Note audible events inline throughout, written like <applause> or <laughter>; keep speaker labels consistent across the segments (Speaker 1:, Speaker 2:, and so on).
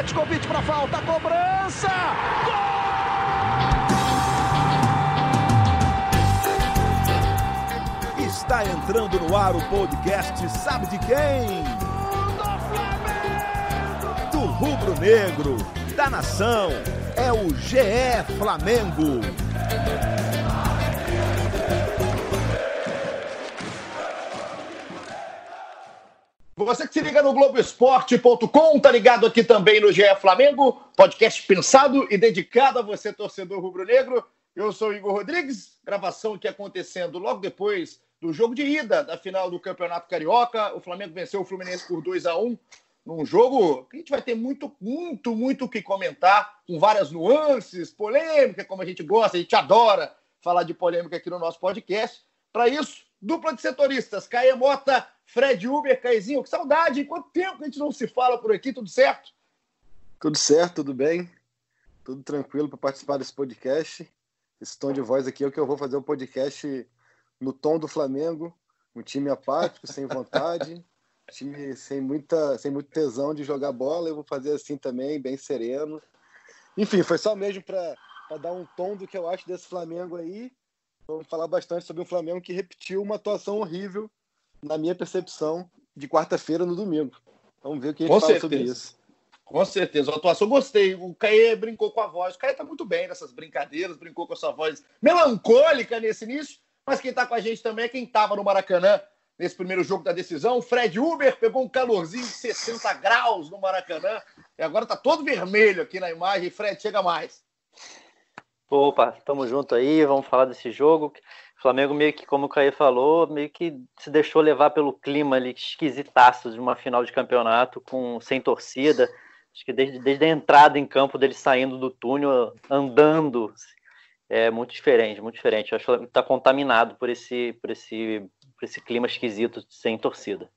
Speaker 1: Petkovic para falta, cobrança! Gol! Está entrando no ar o podcast Sabe de quem? Do rubro negro, da nação, é o GE Flamengo. Você que se liga no Globoesporte.com, tá ligado aqui também no GE Flamengo, podcast pensado e dedicado a você, torcedor rubro-negro. Eu sou Igor Rodrigues, gravação aqui acontecendo logo depois do jogo de ida da final do Campeonato Carioca. O Flamengo venceu o Fluminense por 2 a 1 num jogo que a gente vai ter muito, muito, muito o que comentar, com várias nuances, polêmica, como a gente gosta, a gente adora falar de polêmica aqui no nosso podcast. Para isso, dupla de setoristas, Caê Mota Fred Uber, Caizinho, que saudade! Quanto tempo a gente não se fala por aqui, tudo certo?
Speaker 2: Tudo certo, tudo bem, tudo tranquilo para participar desse podcast. Esse tom de voz aqui é o que eu vou fazer o um podcast no tom do Flamengo, um time apático, sem vontade, <laughs> time sem muita, sem muito tesão de jogar bola. Eu vou fazer assim também, bem sereno. Enfim, foi só mesmo para dar um tom do que eu acho desse Flamengo aí. Vamos falar bastante sobre um Flamengo que repetiu uma atuação horrível na minha percepção, de quarta-feira no domingo. Vamos ver o que a gente com fala certeza. sobre isso.
Speaker 1: Com certeza, a atuação gostei. O Caê brincou com a voz. O Caê tá muito bem nessas brincadeiras, brincou com a sua voz melancólica nesse início. Mas quem tá com a gente também é quem tava no Maracanã nesse primeiro jogo da decisão. Fred Uber pegou um calorzinho de 60 graus no Maracanã e agora tá todo vermelho aqui na imagem. Fred, chega mais.
Speaker 3: Opa, tamo junto aí, vamos falar desse jogo. O Flamengo meio que, como o Caio falou, meio que se deixou levar pelo clima ali esquisitaço de uma final de campeonato com sem torcida. Acho que desde, desde a entrada em campo dele saindo do túnel, andando, é muito diferente, muito diferente. Acho que está contaminado por esse, por esse, por esse clima esquisito sem torcida.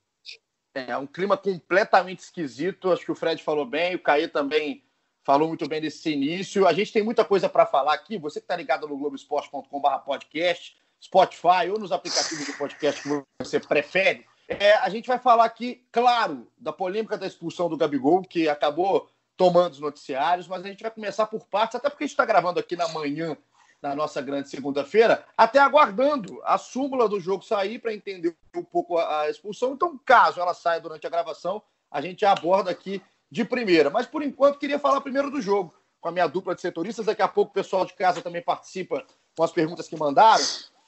Speaker 1: É um clima completamente esquisito. Acho que o Fred falou bem, o Caio também falou muito bem desse início. A gente tem muita coisa para falar aqui. Você que está ligado no Globoesporte.com/podcast, Spotify ou nos aplicativos de podcast que você prefere, é, a gente vai falar aqui, claro, da polêmica da expulsão do Gabigol, que acabou tomando os noticiários, mas a gente vai começar por partes, até porque a gente está gravando aqui na manhã, na nossa grande segunda-feira, até aguardando a súmula do jogo sair para entender um pouco a, a expulsão. Então, caso ela saia durante a gravação, a gente aborda aqui de primeira. Mas, por enquanto, queria falar primeiro do jogo, com a minha dupla de setoristas. Daqui a pouco o pessoal de casa também participa com as perguntas que mandaram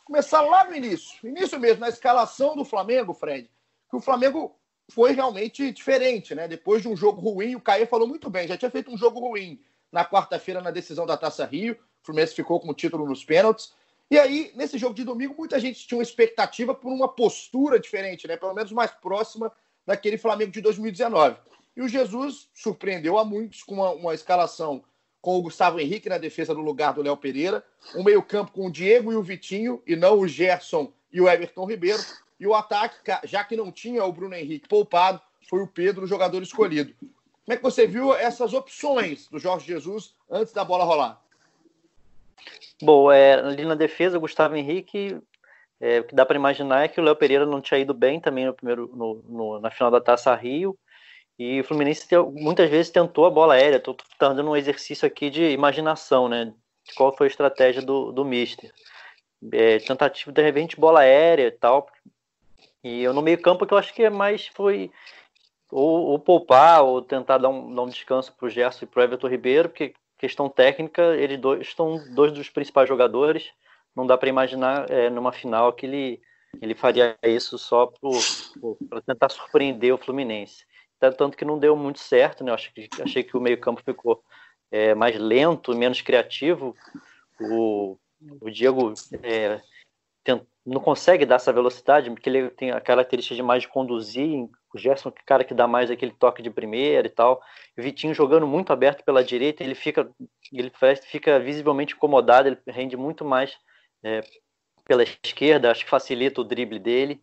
Speaker 1: começar lá no início, início mesmo, na escalação do Flamengo, Fred, que o Flamengo foi realmente diferente, né? Depois de um jogo ruim, o Caio falou muito bem, já tinha feito um jogo ruim na quarta-feira na decisão da Taça Rio, o Fluminense ficou com o título nos pênaltis. E aí, nesse jogo de domingo, muita gente tinha uma expectativa por uma postura diferente, né? Pelo menos mais próxima daquele Flamengo de 2019. E o Jesus surpreendeu a muitos com uma, uma escalação com o Gustavo Henrique na defesa no lugar do Léo Pereira, um meio-campo com o Diego e o Vitinho, e não o Gerson e o Everton Ribeiro, e o ataque, já que não tinha o Bruno Henrique poupado, foi o Pedro o jogador escolhido. Como é que você viu essas opções do Jorge Jesus antes da bola rolar?
Speaker 3: Bom, é, ali na defesa, o Gustavo Henrique, é, o que dá para imaginar é que o Léo Pereira não tinha ido bem também no primeiro, no, no, na final da Taça Rio. E o Fluminense muitas vezes tentou a bola aérea. Estou dando um exercício aqui de imaginação, né? De qual foi a estratégia do, do Mister. É, tentativa de repente bola aérea e tal. E eu no meio campo que eu acho que é mais foi ou, ou poupar ou tentar dar um, dar um descanso para o Gerson e para o Everton Ribeiro, porque questão técnica, eles dois estão dois dos principais jogadores. Não dá para imaginar é, numa final que ele, ele faria isso só para tentar surpreender o Fluminense tanto que não deu muito certo, né? Eu achei, achei que o meio-campo ficou é, mais lento, menos criativo. O, o Diego é, tem, não consegue dar essa velocidade, porque ele tem a característica de mais conduzir. O Gerson, é o cara que dá mais aquele toque de primeira e tal. O Vitinho jogando muito aberto pela direita, ele fica, ele fica visivelmente incomodado, ele rende muito mais é, pela esquerda, acho que facilita o drible dele.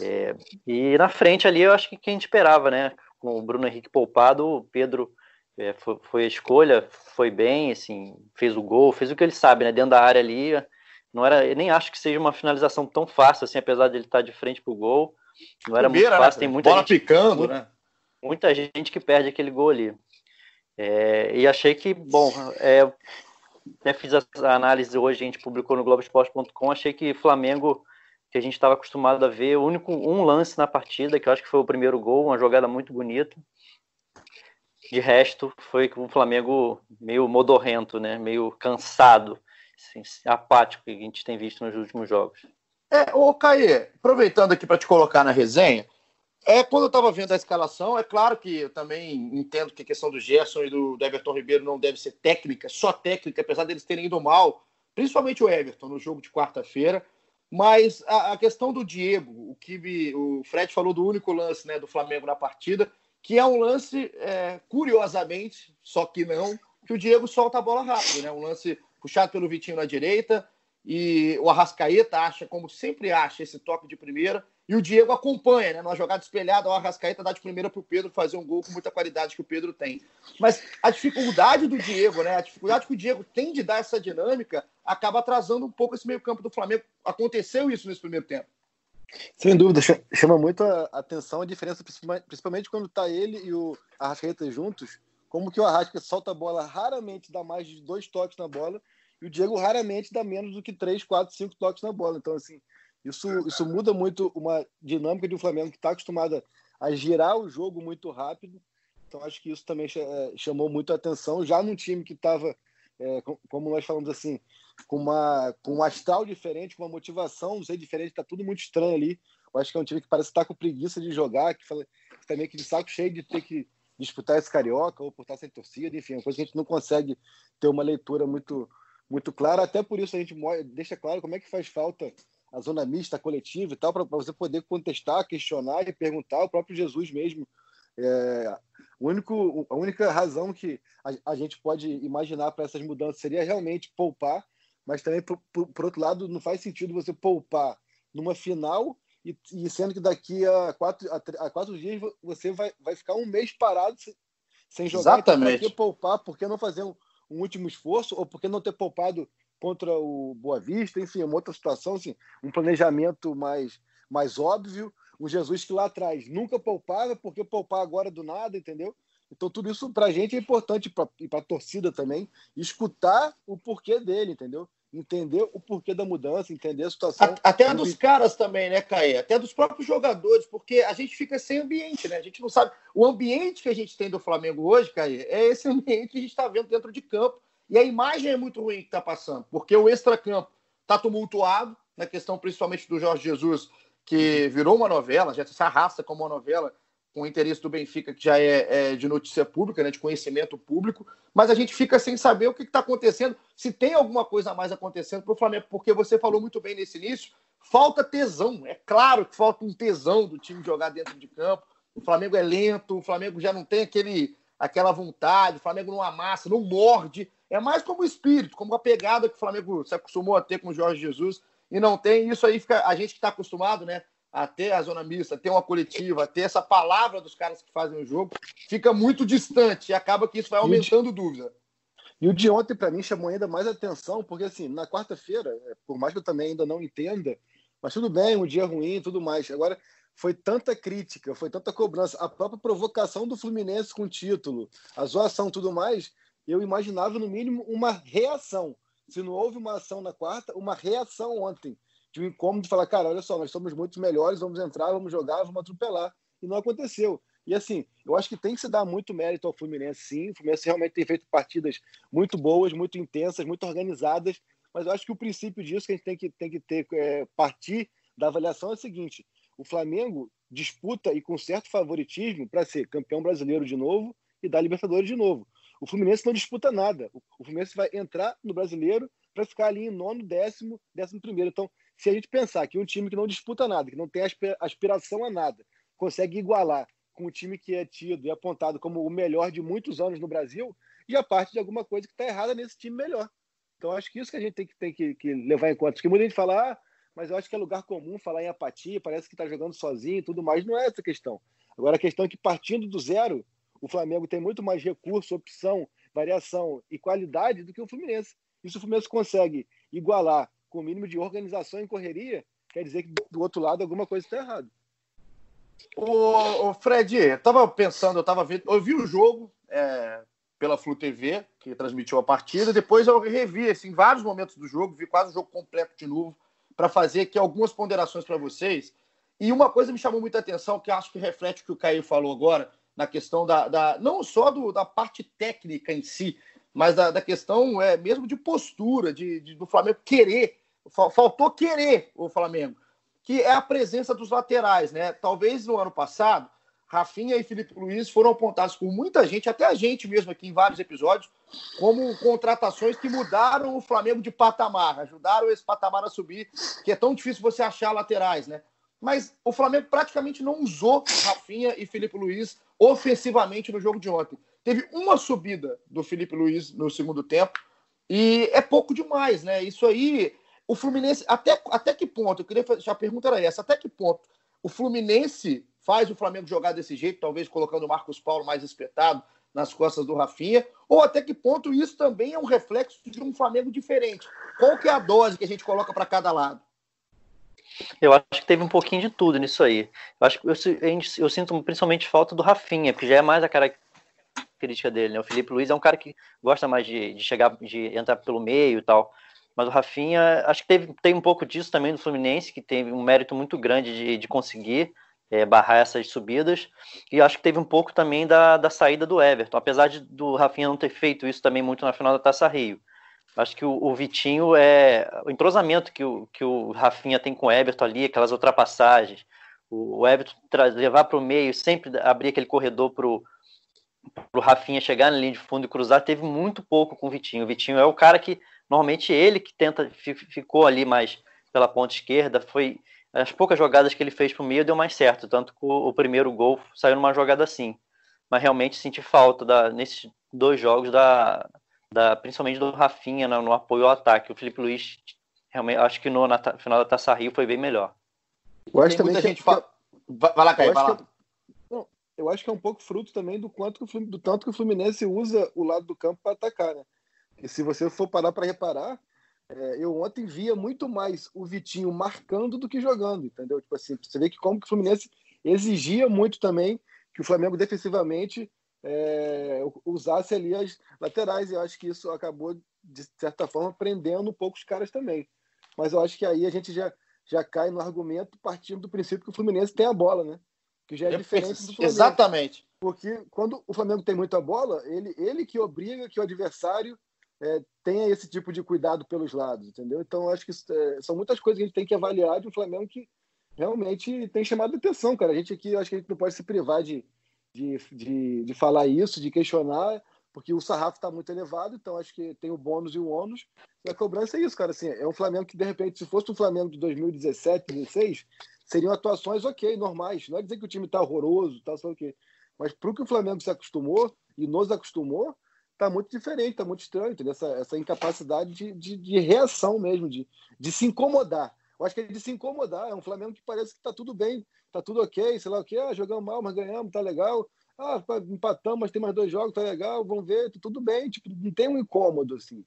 Speaker 3: É, e na frente ali eu acho que quem esperava, né? Com o Bruno Henrique poupado, o Pedro é, foi, foi, a escolha, foi bem, assim, fez o gol, fez o que ele sabe, né? Dentro da área ali, não era, eu nem acho que seja uma finalização tão fácil, assim, apesar de ele estar de frente pro gol, não era Primeira, muito né, fácil, né? tem muita
Speaker 1: bola
Speaker 3: gente,
Speaker 1: picando, né?
Speaker 3: Muita gente que perde aquele gol ali. É, e achei que, bom, é, até fiz a análise hoje, a gente publicou no Globoesporte.com, achei que Flamengo, que a gente estava acostumado a ver, o único um lance na partida, que eu acho que foi o primeiro gol, uma jogada muito bonita. De resto, foi o Flamengo meio modorrento, né? meio cansado, assim, apático que a gente tem visto nos últimos jogos.
Speaker 1: É, ô Caê, aproveitando aqui para te colocar na resenha, é, quando eu estava vendo a escalação, é claro que eu também entendo que a questão do Gerson e do, do Everton Ribeiro não deve ser técnica, só técnica, apesar deles terem ido mal, principalmente o Everton no jogo de quarta-feira. Mas a, a, questão do Diego, o que o Fred falou do único lance né, do Flamengo na partida, que é um lance, é, curiosamente, só que não, que o Diego solta a bola rápido, né? Um lance puxado pelo Vitinho na direita, e o Arrascaeta acha, como sempre acha, esse toque de primeira, e o Diego acompanha, né? Numa jogada espelhada, o Arrascaeta dá de primeira para o Pedro fazer um gol com muita qualidade que o Pedro tem. Mas a dificuldade do Diego, né? A dificuldade que o Diego tem de dar essa dinâmica acaba atrasando um pouco esse meio-campo do Flamengo. Aconteceu isso nesse primeiro tempo.
Speaker 2: Sem dúvida, chama muito a atenção a diferença, principalmente quando tá ele e o Arrascaeta juntos, como que o Arrasca solta a bola, raramente dá mais de dois toques na bola, e o Diego raramente dá menos do que três, quatro, cinco toques na bola. Então, assim, isso, isso muda muito uma dinâmica de um Flamengo que está acostumado a girar o jogo muito rápido. Então, acho que isso também é, chamou muito a atenção. Já num time que estava, é, como nós falamos assim, com, uma, com um astral diferente, com uma motivação, não sei, diferente, está tudo muito estranho ali. Eu acho que é um time que parece estar tá com preguiça de jogar, que está meio que de saco cheio de ter que disputar esse carioca ou por estar sem torcida, enfim, é uma coisa que a gente não consegue ter uma leitura muito, muito clara. Até por isso a gente deixa claro como é que faz falta a zona mista, coletiva e tal, para você poder contestar, questionar e perguntar o próprio Jesus mesmo. É, o único, a única razão que a, a gente pode imaginar para essas mudanças seria realmente poupar, mas também, por, por, por, outro lado, não faz sentido você poupar numa final e, e sendo que daqui a quatro, a, a, quatro dias você vai, vai ficar um mês parado sem, sem jogar.
Speaker 1: Exatamente.
Speaker 2: Então, por que poupar? Por que não fazer um, um último esforço? Ou por que não ter poupado contra o Boa Vista, enfim, uma outra situação, assim, um planejamento mais, mais óbvio. O Jesus que lá atrás nunca poupava, porque poupar agora do nada, entendeu? Então, tudo isso para a gente é importante pra, e para a torcida também, escutar o porquê dele, entendeu? Entender o porquê da mudança, entender a situação.
Speaker 1: Até dos caras também, né, Caê? Até dos próprios jogadores, porque a gente fica sem ambiente, né? A gente não sabe. O ambiente que a gente tem do Flamengo hoje, Caê, é esse ambiente que a gente está vendo dentro de campo e a imagem é muito ruim que está passando, porque o extracampo está tumultuado, na questão principalmente do Jorge Jesus, que virou uma novela, já se arrasta como uma novela, com o interesse do Benfica, que já é, é de notícia pública, né, de conhecimento público, mas a gente fica sem saber o que está acontecendo, se tem alguma coisa a mais acontecendo para o Flamengo, porque você falou muito bem nesse início, falta tesão, é claro que falta um tesão do time jogar dentro de campo, o Flamengo é lento, o Flamengo já não tem aquele, aquela vontade, o Flamengo não amassa, não morde, é mais como o espírito, como a pegada que o Flamengo se acostumou a ter com o Jorge Jesus e não tem. Isso aí fica. A gente que está acostumado, né? A ter a zona mista, a ter uma coletiva, a ter essa palavra dos caras que fazem o jogo, fica muito distante e acaba que isso vai aumentando dúvida.
Speaker 2: E o de ontem, para mim, chamou ainda mais atenção, porque, assim, na quarta-feira, é, por mais que eu também ainda não entenda, mas tudo bem, um dia ruim e tudo mais. Agora, foi tanta crítica, foi tanta cobrança, a própria provocação do Fluminense com o título, a zoação tudo mais, eu imaginava, no mínimo, uma reação. Se não houve uma ação na quarta, uma reação ontem. De um incômodo de falar, cara, olha só, nós somos muito melhores, vamos entrar, vamos jogar, vamos atropelar. E não aconteceu. E assim, eu acho que tem que se dar muito mérito ao Fluminense, sim. O Fluminense realmente tem feito partidas muito boas, muito intensas, muito organizadas. Mas eu acho que o princípio disso que a gente tem que, tem que ter, é, partir da avaliação é o seguinte: o Flamengo disputa e com certo favoritismo para ser campeão brasileiro de novo e da Libertadores de novo. O Fluminense não disputa nada. O Fluminense vai entrar no brasileiro para ficar ali em nono, décimo, décimo primeiro. Então, se a gente pensar que um time que não disputa nada, que não tem aspiração a nada, consegue igualar com um time que é tido e apontado como o melhor de muitos anos no Brasil, já parte de alguma coisa que está errada nesse time melhor. Então, acho que isso que a gente tem que, tem que, que levar em conta. Porque muita gente fala, ah, mas eu acho que é lugar comum falar em apatia, parece que está jogando sozinho e tudo mais. Não é essa a questão. Agora, a questão é que partindo do zero, o Flamengo tem muito mais recurso, opção, variação e qualidade do que o Fluminense. E se o Fluminense consegue igualar com o mínimo de organização e correria, quer dizer que do outro lado alguma coisa está errada.
Speaker 1: Ô, ô, Fred, eu tava pensando, eu tava vendo, eu vi o jogo é, pela Flu TV, que transmitiu a partida. Depois eu revi assim, vários momentos do jogo, vi quase o jogo completo de novo, para fazer aqui algumas ponderações para vocês. E uma coisa me chamou muita atenção, que acho que reflete o que o Caio falou agora, na questão da, da não só do, da parte técnica em si, mas da, da questão é, mesmo de postura, de, de do Flamengo querer. Faltou querer o Flamengo, que é a presença dos laterais, né? Talvez no ano passado, Rafinha e Felipe Luiz foram apontados por muita gente, até a gente mesmo aqui em vários episódios, como contratações que mudaram o Flamengo de patamar, ajudaram esse patamar a subir, que é tão difícil você achar laterais, né? Mas o Flamengo praticamente não usou Rafinha e Felipe Luiz ofensivamente no jogo de ontem. Teve uma subida do Felipe Luiz no segundo tempo e é pouco demais, né? Isso aí, o Fluminense, até, até que ponto? Eu queria fazer, a pergunta era essa: até que ponto o Fluminense faz o Flamengo jogar desse jeito, talvez colocando o Marcos Paulo mais espetado nas costas do Rafinha, ou até que ponto isso também é um reflexo de um Flamengo diferente? Qual que é a dose que a gente coloca para cada lado?
Speaker 3: Eu acho que teve um pouquinho de tudo nisso aí. Eu acho que eu, eu, sinto principalmente falta do Rafinha, porque já é mais a característica dele. Né? O Felipe Luiz é um cara que gosta mais de, de chegar, de entrar pelo meio e tal. Mas o Rafinha, acho que teve, tem um pouco disso também do Fluminense, que teve um mérito muito grande de, de conseguir é, barrar essas subidas. E acho que teve um pouco também da, da saída do Everton, apesar de, do Rafinha não ter feito isso também muito na final da Taça Rio. Acho que o, o Vitinho é o entrosamento que o, que o Rafinha tem com o Everton ali, aquelas ultrapassagens, o, o Everton levar para o meio, sempre abrir aquele corredor para o Rafinha chegar na linha de fundo e cruzar, teve muito pouco com o Vitinho. O Vitinho é o cara que, normalmente, ele que tenta, ficou ali mais pela ponta esquerda, foi as poucas jogadas que ele fez para o meio deu mais certo, tanto que o, o, primeiro gol saiu numa jogada assim. Mas realmente senti falta da, nesses dois jogos, da, da, principalmente do Rafinha no, no apoio ao ataque. O Felipe Luiz, realmente, acho que no na, final da Taça Rio foi bem melhor.
Speaker 2: Eu acho também que gente fala... Vai lá, Caio, vai lá. Que... Eu acho que é um pouco fruto também do quanto que o, do tanto que o Fluminense usa o lado do campo para atacar, né? E se você for parar para reparar, é, eu ontem via muito mais o Vitinho marcando do que jogando, entendeu? Tipo assim, você vê que como que o Fluminense exigia muito também que o Flamengo defensivamente é, usasse ali as laterais, e eu acho que isso acabou, de certa forma, prendendo um pouco os caras também. Mas eu acho que aí a gente já, já cai no argumento partindo do princípio que o Fluminense tem a bola, né? Que já é diferente do Flamengo.
Speaker 1: Exatamente.
Speaker 2: Porque quando o Flamengo tem muita bola, ele, ele que obriga que o adversário é, tenha esse tipo de cuidado pelos lados, entendeu? Então, acho que é, são muitas coisas que a gente tem que avaliar de um Flamengo que realmente tem chamado atenção, cara. A gente aqui, acho que a gente não pode se privar de, de, de, de falar isso, de questionar, porque o sarrafo está muito elevado, então acho que tem o bônus e o ônus. E a cobrança é isso, cara. Assim, é um Flamengo que, de repente, se fosse um Flamengo de 2017, 2016, seriam atuações ok, normais. Não é dizer que o time está horroroso, tá, só o quê. Mas para o que o Flamengo se acostumou e nos acostumou, está muito diferente, está muito estranho? Essa, essa incapacidade de, de, de, reação mesmo, de, de se incomodar. Eu acho que é de se incomodar. É um Flamengo que parece que está tudo bem, está tudo ok, sei lá o quê. Ah, jogamos mal, mas ganhamos, tá legal. Ah, empatamos, mas tem mais dois jogos, tá legal, vamos ver, tá tudo bem. Tipo, não tem um incômodo, assim.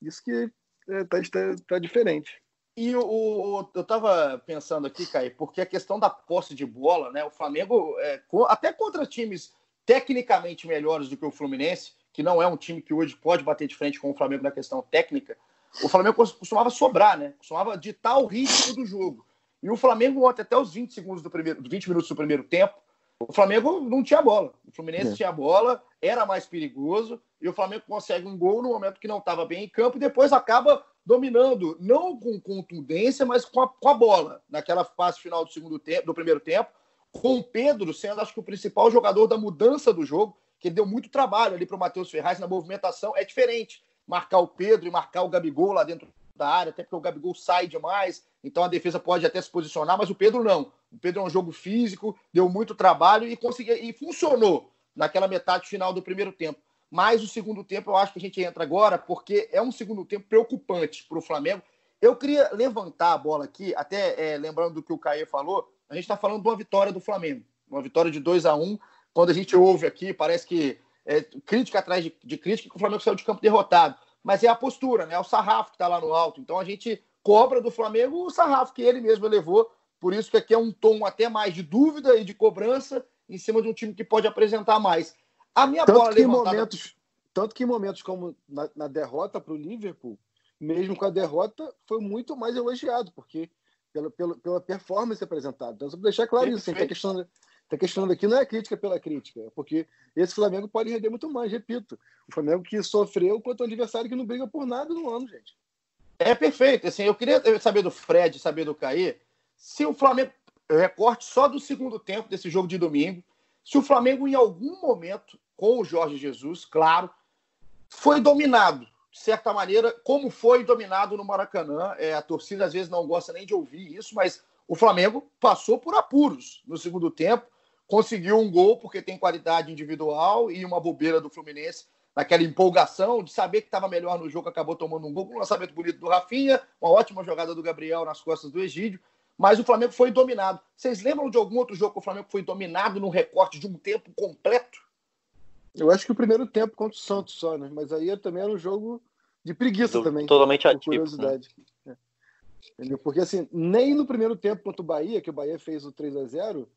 Speaker 2: Isso que é, tá, tá, tá diferente.
Speaker 1: E o, o, eu estava pensando aqui, Caio, porque a questão da posse de bola, né? O Flamengo, é, até contra times tecnicamente melhores do que o Fluminense, que não é um time que hoje pode bater de frente com o Flamengo na questão técnica, o Flamengo costumava sobrar, né? Costumava ditar o ritmo do jogo. E o Flamengo, ontem, até os 20 segundos do primeiro, 20 minutos do primeiro tempo, o Flamengo não tinha bola. O Fluminense é. tinha bola, era mais perigoso, e o Flamengo consegue um gol no momento que não estava bem em campo e depois acaba dominando, não com contundência, mas com a, com a bola, naquela fase final do segundo tempo, do primeiro tempo, com o Pedro sendo, acho que, o principal jogador da mudança do jogo que deu muito trabalho ali para o Matheus Ferraz na movimentação. É diferente marcar o Pedro e marcar o Gabigol lá dentro da área, até porque o Gabigol sai demais, então a defesa pode até se posicionar, mas o Pedro não. O Pedro é um jogo físico, deu muito trabalho e conseguiu e funcionou naquela metade final do primeiro tempo. Mas o segundo tempo eu acho que a gente entra agora porque é um segundo tempo preocupante para o Flamengo. Eu queria levantar a bola aqui, até é, lembrando do que o Caê falou, a gente está falando de uma vitória do Flamengo, uma vitória de 2 a 1 um, quando a gente ouve aqui, parece que é crítica atrás de, de crítica que o Flamengo saiu de campo derrotado. Mas é a postura, né? É o sarrafo que está lá no alto. Então a gente cobra do Flamengo o sarrafo que ele mesmo levou. Por isso que aqui é um tom até mais de dúvida e de cobrança em cima de um time que pode apresentar mais. A minha
Speaker 2: tanto bola que levantada... Momentos, tanto que em momentos como na, na derrota para o Liverpool, mesmo com a derrota, foi muito mais elogiado, porque pela, pela, pela performance apresentada. Então, só para deixar claro isso, está questionando, tá questionando aqui não é crítica pela crítica, é porque esse Flamengo pode render muito mais, repito. O Flamengo que sofreu contra um adversário que não briga por nada no ano, gente.
Speaker 1: É perfeito. Assim, eu queria saber do Fred, saber do Caí, se o Flamengo recorte só do segundo tempo desse jogo de domingo, se o Flamengo em algum momento, com o Jorge Jesus, claro, foi dominado de certa maneira, como foi dominado no Maracanã. É, a torcida às vezes não gosta nem de ouvir isso, mas o Flamengo passou por apuros no segundo tempo, conseguiu um gol porque tem qualidade individual e uma bobeira do Fluminense naquela empolgação de saber que estava melhor no jogo, acabou tomando um gol com um lançamento bonito do Rafinha, uma ótima jogada do Gabriel nas costas do Egídio, mas o Flamengo foi dominado. Vocês lembram de algum outro jogo que o Flamengo foi dominado num recorte de um tempo completo?
Speaker 2: Eu acho que o primeiro tempo contra o Santos só, né? Mas aí também era um jogo de preguiça Do, também.
Speaker 3: Totalmente ativo.
Speaker 2: Curiosidade. Né? É. Porque assim, nem no primeiro tempo contra o Bahia, que o Bahia fez o 3 a 0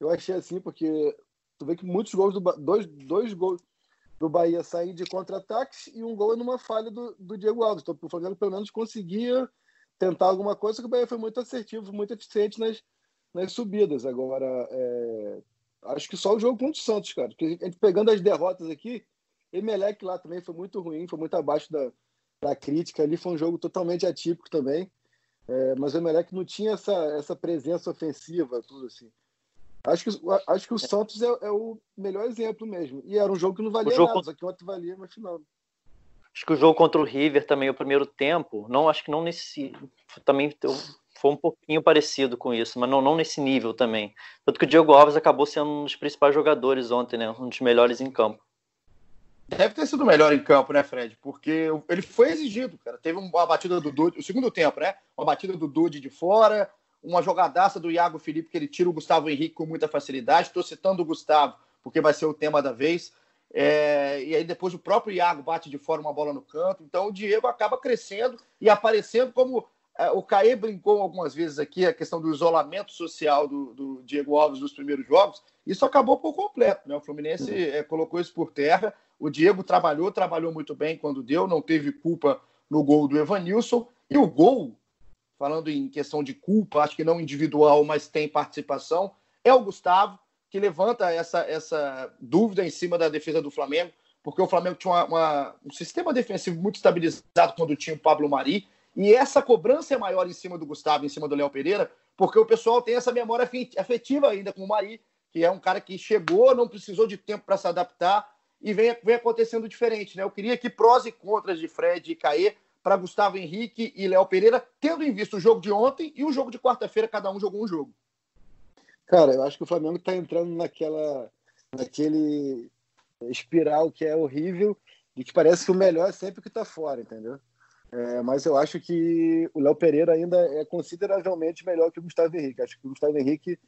Speaker 2: eu achei assim, porque tu vê que muitos gols do dois, dois gols do Bahia saem de contra-ataques e um gol é numa falha do, do Diego Alves. Então o Flamengo pelo menos conseguia tentar alguma coisa, que o Bahia foi muito assertivo, muito eficiente nas, nas subidas. Agora, é, acho que só o jogo contra o Santos, cara. Porque a gente pegando as derrotas aqui, Emelec lá também foi muito ruim, foi muito abaixo da, da crítica. Ali foi um jogo totalmente atípico também. É, mas o Emelec não tinha essa, essa presença ofensiva, tudo assim. Acho que, acho que o Santos é, é, o melhor exemplo mesmo. E era um jogo que não valia nada, só que ontem valia no final.
Speaker 3: Acho que o jogo contra o River também, o primeiro tempo, não acho que não nesse. Também foi um pouquinho parecido com isso, mas não, não nesse nível também. Tanto que o Diego Alves acabou sendo um dos principais jogadores ontem, né? Um dos melhores em campo.
Speaker 1: Deve ter sido melhor em campo, né, Fred? Porque ele foi exigido, cara. Teve uma batida do Dude, o segundo tempo, né? Uma batida do Dude de fora, uma jogadaça do Iago Felipe que ele tira o Gustavo Henrique com muita facilidade. Estou citando o Gustavo, porque vai ser o tema da vez. É, e aí depois o próprio Iago bate de fora uma bola no canto. Então o Diego acaba crescendo e aparecendo como é, o Caê brincou algumas vezes aqui a questão do isolamento social do, do, Diego Alves nos primeiros jogos. Isso acabou por completo. Né? O Fluminense é, colocou isso por terra. O Diego trabalhou, trabalhou muito bem quando deu, não teve culpa no gol do Evanilson. E o gol, falando em questão de culpa, acho que não individual, mas tem participação, é o Gustavo que levanta essa, essa dúvida em cima da defesa do Flamengo, porque o Flamengo tinha uma, uma, um sistema defensivo muito estabilizado quando tinha o Pablo Mari, e essa cobrança é maior em cima do Gustavo, em cima do Léo Pereira, porque o pessoal tem essa memória afetiva ainda com o Mari, que é um cara que chegou, não precisou de tempo para se adaptar, e vem, vem acontecendo diferente. Né? Eu queria que prós e contras de Fred e Caê para Gustavo Henrique e Léo Pereira, tendo em vista o jogo de ontem e o jogo de quarta-feira, cada um jogou um jogo.
Speaker 2: Cara, eu acho que o Flamengo está entrando naquela, naquele espiral que é horrível e que parece que o melhor é sempre o que está fora, entendeu? É, mas eu acho que o Léo Pereira ainda é consideravelmente melhor que o Gustavo Henrique. Acho que o Gustavo Henrique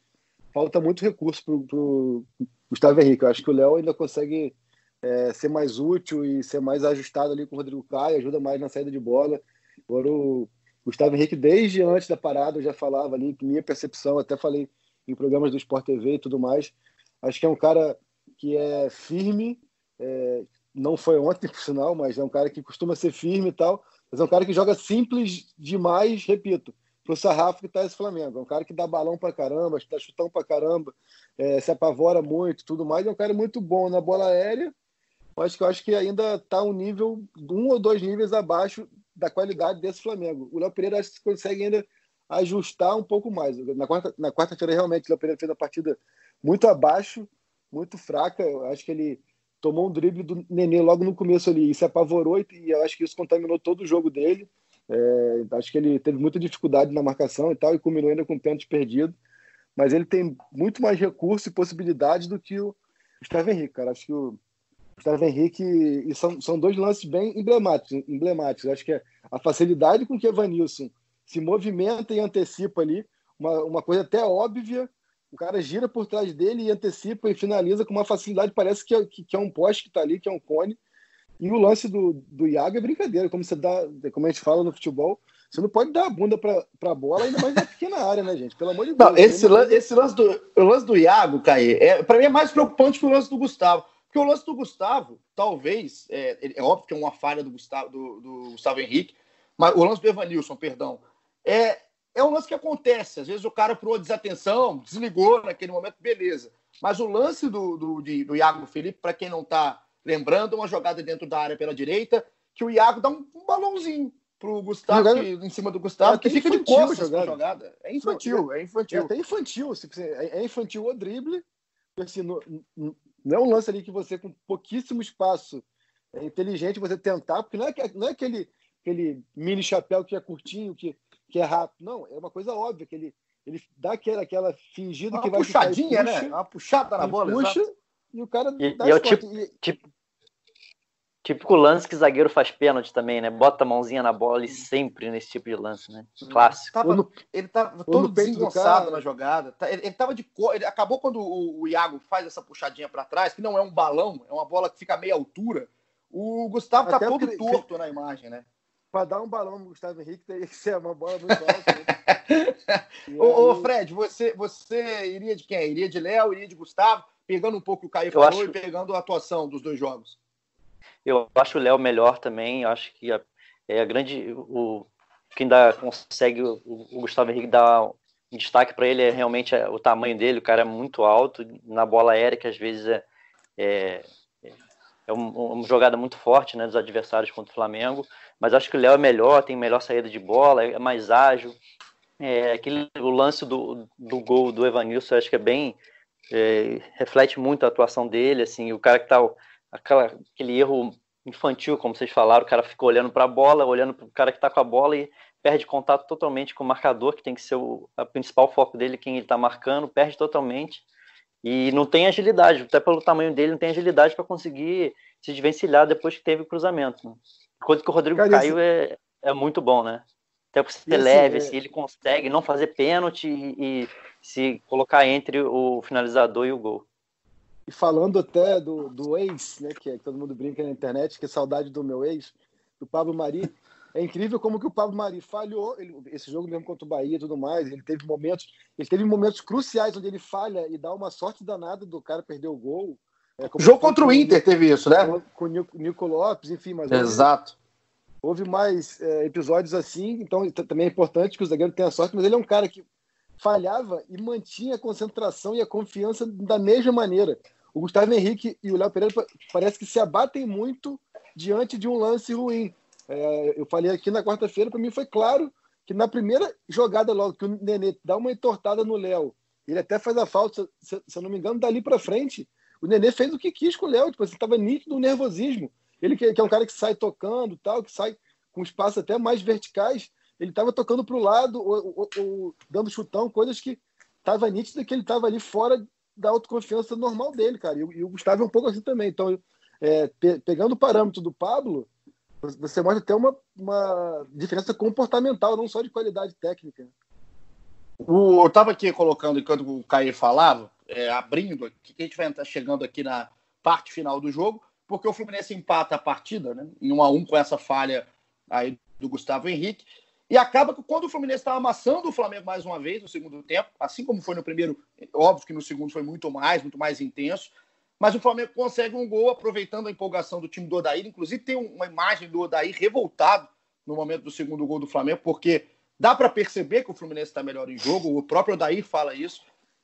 Speaker 2: falta muito recurso para o Gustavo Henrique. Eu acho que o Léo ainda consegue é, ser mais útil e ser mais ajustado ali com o Rodrigo Caio, ajuda mais na saída de bola. Agora o Gustavo Henrique, desde antes da parada, eu já falava ali, minha percepção, até falei em programas do Sport TV e tudo mais. Acho que é um cara que é firme, é, não foi ontem, <laughs> por sinal, mas é um cara que costuma ser firme e tal, mas é um cara que joga simples demais, repito, pro sarrafo que tá esse Flamengo. É um cara que dá balão pra caramba, dá chutão pra caramba, é, se apavora muito tudo mais. É um cara muito bom na bola aérea, mas que eu acho que ainda tá um nível, um ou dois níveis abaixo da qualidade desse Flamengo. O Léo Pereira acho que consegue ainda ajustar um pouco mais. Na quarta-feira, na quarta realmente, o Léo Pereira fez uma partida muito abaixo, muito fraca. Eu acho que ele tomou um drible do Nenê logo no começo ali e se apavorou, e, e eu acho que isso contaminou todo o jogo dele. É, acho que ele teve muita dificuldade na marcação e tal, e culminou ainda com pênalti perdido. Mas ele tem muito mais recurso e possibilidade do que o Gustavo Henrique, cara. Acho que o Gustavo Henrique. E são, são dois lances bem emblemáticos. emblemáticos. Acho que é a facilidade com que Evanilson se movimenta e antecipa ali, uma, uma coisa até óbvia. O cara gira por trás dele e antecipa e finaliza com uma facilidade, parece que é, que, que é um poste que está ali, que é um cone. E o lance do, do Iago é brincadeira, como você dá, como a gente fala no futebol, você não pode dar a bunda para a bola, ainda mais na pequena área, né, gente? Pelo amor de Deus.
Speaker 1: Não, esse, lance, esse lance do, o lance do Iago, Caí, é, para mim é mais preocupante que o lance do Gustavo. Porque o lance do Gustavo, talvez, é, é óbvio que é uma falha do Gustavo, do, do Gustavo Henrique, mas o lance do Evanilson, perdão, é, é um lance que acontece. Às vezes o cara, por uma desatenção, desligou naquele momento, beleza. Mas o lance do, do, de, do Iago Felipe, para quem não está lembrando, uma jogada dentro da área pela direita, que o Iago dá um, um balãozinho pro Gustavo, jogada... que, em cima do Gustavo, é que fica de costas jogada. jogada. É infantil, não, é, é infantil. É
Speaker 2: até infantil. É, é infantil o drible. Assim, não, não é um lance ali que você, com pouquíssimo espaço, é inteligente você tentar, porque não é, não é aquele, aquele mini chapéu que é curtinho, que, que é rápido. Não, é uma coisa óbvia, que ele, ele dá aquela, aquela fingida
Speaker 1: uma
Speaker 2: que vai
Speaker 1: puxadinha, puxa, né? Uma puxada na bola,
Speaker 2: puxa, exato. e o cara
Speaker 3: e, dá e é o tipo, e... tipo, Típico lance que zagueiro faz pênalti também, né? Bota a mãozinha na bola e sempre nesse tipo de lance, né? Clássico.
Speaker 1: Tava, no, ele tava todo desengonçado na jogada. Tá, ele, ele tava de cor. Ele acabou quando o, o Iago faz essa puxadinha para trás, que não é um balão, é uma bola que fica a meia altura. O Gustavo tá Até tá todo torto na imagem, né?
Speaker 2: Para dar um balão no Gustavo Henrique, tem que ser uma bola muito alta. Né? <laughs>
Speaker 1: ô, ô, Fred, você, você iria de quem? Iria de Léo, iria de Gustavo? Pegando um pouco o Caio falou acho... e pegando a atuação dos dois jogos.
Speaker 3: Eu acho o Léo melhor também. Acho que a, é a grande. O, quem dá, consegue o, o Gustavo Henrique dar um destaque para ele é realmente o tamanho dele. O cara é muito alto. Na bola aérea, que às vezes é, é, é uma jogada muito forte né, dos adversários contra o Flamengo. Mas acho que o Léo é melhor, tem melhor saída de bola, é mais ágil. É, aquele, o lance do, do gol do Evanilson, acho que é bem. É, reflete muito a atuação dele. assim O cara que está aquela, aquele erro infantil, como vocês falaram, o cara fica olhando para a bola, olhando para o cara que está com a bola e perde contato totalmente com o marcador, que tem que ser o principal foco dele, quem ele está marcando, perde totalmente. E não tem agilidade, até pelo tamanho dele, não tem agilidade para conseguir se desvencilhar depois que teve o cruzamento. Né? Enquanto que o Rodrigo cara, Caio esse... é, é muito bom, né? Até por ser leve, é... se ele consegue não fazer pênalti e, e se colocar entre o finalizador e o gol.
Speaker 2: E falando até do, do ex, né, que, é, que todo mundo brinca na internet, que é saudade do meu ex, do Pablo Mari. É incrível como que o Pablo Mari falhou. Ele, esse jogo mesmo contra o Bahia e tudo mais, ele teve momentos, ele teve momentos cruciais onde ele falha e dá uma sorte danada do cara perder o gol.
Speaker 1: É, jogo contra o Inter teve isso, né?
Speaker 2: Com o Nico Lopes, enfim, mas
Speaker 1: Exato.
Speaker 2: Houve, houve mais é, episódios assim, então também é importante que o zagueiro tenha sorte, mas ele é um cara que falhava e mantinha a concentração e a confiança da mesma maneira. O Gustavo Henrique e o Léo Pereira parece que se abatem muito diante de um lance ruim. É, eu falei aqui na quarta-feira, para mim foi claro que na primeira jogada logo que o Nenê dá uma entortada no Léo, ele até faz a falta, se, se eu não me engano, dali para frente, o Nenê fez o que quis com o Léo, tipo, estava assim, nítido o nervosismo. Ele que, que, é um cara que sai tocando, tal, que sai com espaços até mais verticais, ele estava tocando para o lado ou, ou, ou, dando chutão, coisas que estava nítido que ele estava ali fora da autoconfiança normal dele, cara. E, e o Gustavo é um pouco assim também. Então, é, pe pegando o parâmetro do Pablo, você mostra até uma, uma diferença comportamental, não só de qualidade técnica.
Speaker 1: O, eu estava aqui colocando, enquanto o Caio falava, é, abrindo que a gente vai estar chegando aqui na parte final do jogo, porque o Fluminense empata a partida, né, em 1 a 1 com essa falha aí do Gustavo Henrique. E acaba que quando o Fluminense está amassando o Flamengo mais uma vez no segundo tempo, assim como foi no primeiro, óbvio que no segundo foi muito mais, muito mais intenso, mas o Flamengo consegue um gol aproveitando a empolgação do time do Odair. Inclusive tem uma imagem do Odair revoltado no momento do segundo gol do Flamengo, porque dá para perceber que o Fluminense está melhor em jogo, o próprio Odair fala isso.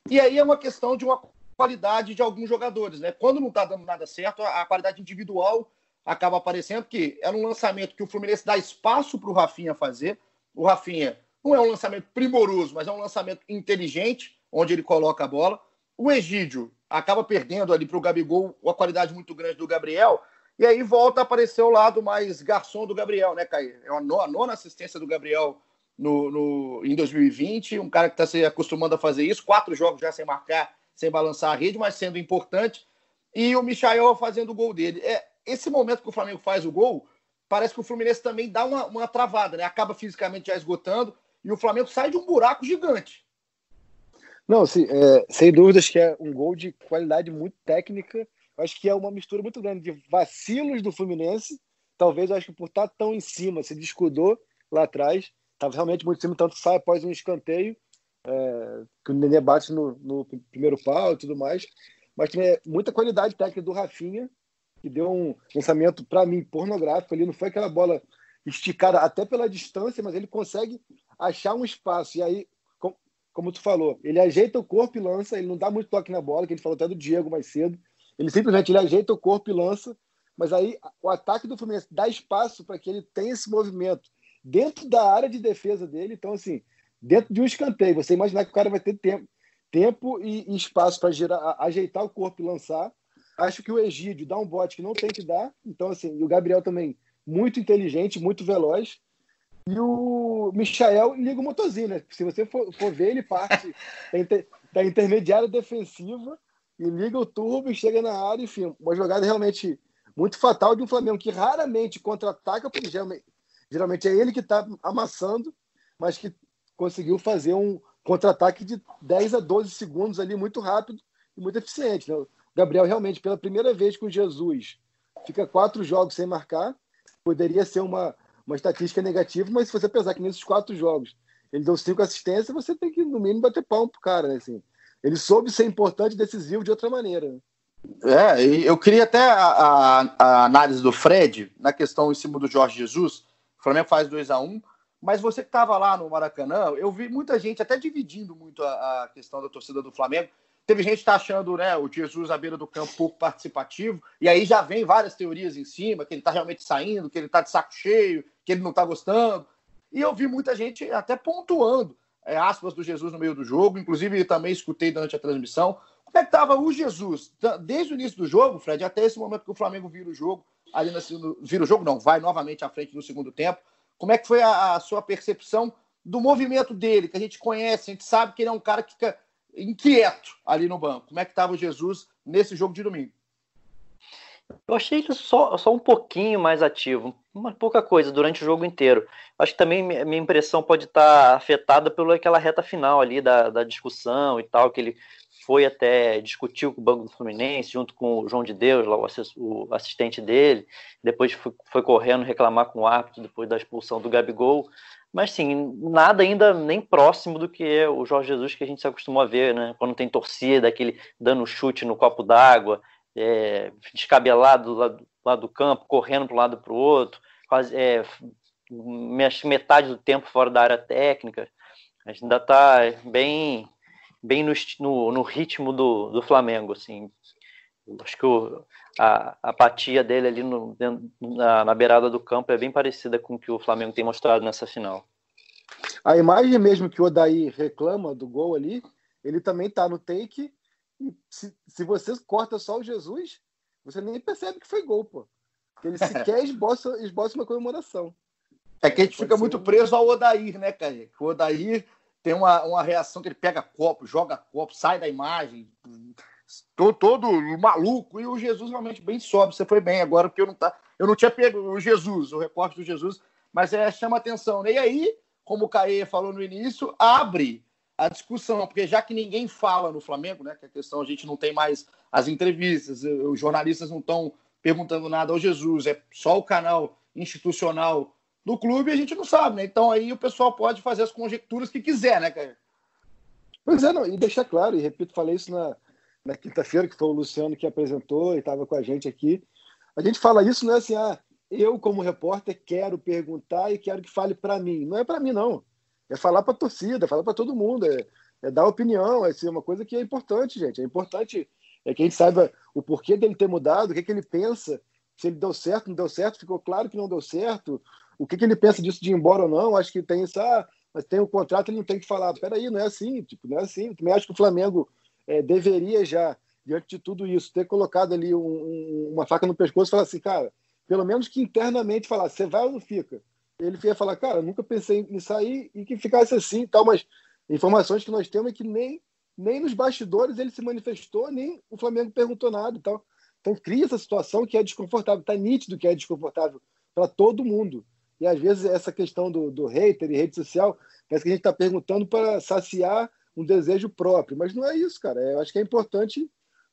Speaker 1: E aí é uma questão de uma qualidade de alguns jogadores, né? Quando não está dando nada certo, a qualidade individual acaba aparecendo, que era um lançamento que o Fluminense dá espaço para o Rafinha fazer o Rafinha não é um lançamento primoroso, mas é um lançamento inteligente, onde ele coloca a bola. O Egídio acaba perdendo ali para o Gabigol a qualidade muito grande do Gabriel, e aí volta a aparecer o lado mais garçom do Gabriel, né, Caí? É a nona assistência do Gabriel no, no, em 2020, um cara que está se acostumando a fazer isso, quatro jogos já sem marcar, sem balançar a rede, mas sendo importante, e o Michael fazendo o gol dele. É, esse momento que o Flamengo faz o gol, parece que o Fluminense também dá uma, uma travada, né? Acaba fisicamente já esgotando e o Flamengo sai de um buraco gigante.
Speaker 2: Não, é, sem dúvidas que é um gol de qualidade muito técnica. Acho que é uma mistura muito grande de vacilos do Fluminense. Talvez, acho que por estar tão em cima, se descuidou lá atrás. Estava realmente muito em cima, tanto sai após um escanteio, é, que o Nenê bate no, no primeiro pau e tudo mais. mas também é muita qualidade técnica do Rafinha, que deu um lançamento, para mim, pornográfico ali. Não foi aquela bola esticada até pela distância, mas ele consegue achar um espaço. E aí, com, como tu falou, ele ajeita o corpo e lança, ele não dá muito toque na bola, que ele falou até do Diego mais cedo. Ele simplesmente ele ajeita o corpo e lança, mas aí o ataque do Fluminense dá espaço para que ele tenha esse movimento dentro da área de defesa dele. Então, assim, dentro de um escanteio, você imaginar que o cara vai ter tempo, tempo e, e espaço para ajeitar o corpo e lançar. Acho que o Egídio dá um bote que não tem que dar. Então, assim, e o Gabriel também muito inteligente, muito veloz. E o Michael liga o motorzinho, né? Se você for, for ver, ele parte da, <laughs> inter, da intermediária defensiva e liga o turbo e chega na área. Enfim, uma jogada realmente muito fatal de um Flamengo que raramente contra-ataca, porque geralmente, geralmente é ele que está amassando, mas que conseguiu fazer um contra-ataque de 10 a 12 segundos ali, muito rápido e muito eficiente. Né? Gabriel, realmente, pela primeira vez com Jesus, fica quatro jogos sem marcar. Poderia ser uma, uma estatística negativa, mas se você pensar que nesses quatro jogos ele deu cinco assistências, você tem que, no mínimo, bater palmo pro cara, né? Assim, ele soube ser importante e decisivo de outra maneira. Né?
Speaker 1: É, eu queria até a, a, a, análise do Fred na questão em cima do Jorge Jesus. O Flamengo faz 2 a 1 um, mas você que estava lá no Maracanã, eu vi muita gente até dividindo muito a, a questão da torcida do Flamengo. Teve gente que está achando né, o Jesus à beira do campo pouco participativo, e aí já vem várias teorias em cima, que ele está realmente saindo, que ele está de saco cheio, que ele não está gostando. E eu vi muita gente até pontuando é, aspas do Jesus no meio do jogo, inclusive também escutei durante a transmissão. Como é que estava o Jesus? Desde o início do jogo, Fred, até esse momento que o Flamengo vira o jogo, ali na, vira o jogo, não, vai novamente à frente no segundo tempo. Como é que foi a, a, sua percepção do movimento dele, que a gente conhece, a gente sabe que ele é um cara que fica inquieto ali no banco. Como é que estava o Jesus nesse jogo de domingo?
Speaker 3: Eu achei ele só, só um pouquinho mais ativo, uma pouca coisa durante o jogo inteiro. Acho que também minha impressão pode estar afetada pela aquela reta final ali da, da discussão e tal, que ele foi até discutiu com o Banco do Fluminense, junto com o João de Deus, lá, o, assistente dele, depois foi, foi, correndo reclamar com o árbitro depois da expulsão do Gabigol, mas sim, nada ainda nem próximo do que o Jorge Jesus que a gente se acostumou a ver, né? Quando tem torcida, aquele dando chute no copo d'água, é, descabelado lá do lado do campo, correndo para um lado para o outro, quase é, metade do tempo fora da área técnica. A gente ainda está bem bem no, no, no ritmo do, do Flamengo, assim. Acho que o, a, a apatia dele ali no, na, na beirada do campo é bem parecida com o que o Flamengo tem mostrado nessa final.
Speaker 2: A imagem mesmo que o Odaí reclama do gol ali, ele também está no take. E se, se você corta só o Jesus, você nem percebe que foi gol, pô. Ele sequer <laughs> esboça, esboça uma comemoração.
Speaker 1: É que a gente Pode fica muito preso ao Odair, né, cara? O Odair tem uma, uma reação que ele pega copo, joga copo, sai da imagem, todo, todo maluco, e o Jesus realmente bem sobe. Você foi bem agora, porque eu não, tá, eu não tinha pego o Jesus, o recorte do Jesus, mas é, chama atenção. Né? E aí, como o Caê falou no início, abre a discussão, porque já que ninguém fala no Flamengo, né, que a questão a gente não tem mais as entrevistas, os jornalistas não estão perguntando nada ao Jesus, é só o canal institucional do clube, a gente não sabe, né? Então aí o pessoal pode fazer as conjecturas que quiser, né, cara?
Speaker 2: Pois é, não, e deixar claro, e repito, falei isso na, na quinta-feira, que foi o Luciano que apresentou e estava com a gente aqui. A gente fala isso, não é assim, ah, eu, como repórter, quero perguntar e quero que fale para mim. Não é para mim, não. É falar para a torcida, é falar para todo mundo, é, é, dar opinião, é ser uma coisa que é importante, gente. É importante é que a gente saiba o porquê dele ter mudado, o que, que ele pensa, se ele deu certo, não deu certo, ficou claro que não deu certo, o que, que ele pensa disso de ir embora ou não, acho que tem isso, ah, mas tem um contrato, ele não tem que falar, peraí, não é assim, tipo, não é assim. Eu também acho que o Flamengo é, deveria já, diante de tudo isso, ter colocado ali um, um, uma faca no pescoço e falar assim, cara, pelo menos que internamente falar, você vai ou não fica? Ele ia falar, cara, nunca pensei em sair e que ficasse assim tal, mas informações que nós temos é que nem, nem nos bastidores ele se manifestou, nem o Flamengo perguntou nada e tal. Então cria essa situação que é desconfortável, está nítido que é desconfortável para todo mundo. E às vezes essa questão do, do hater e rede social, parece que a gente está perguntando para saciar um desejo próprio. Mas não é isso, cara. Eu acho que é importante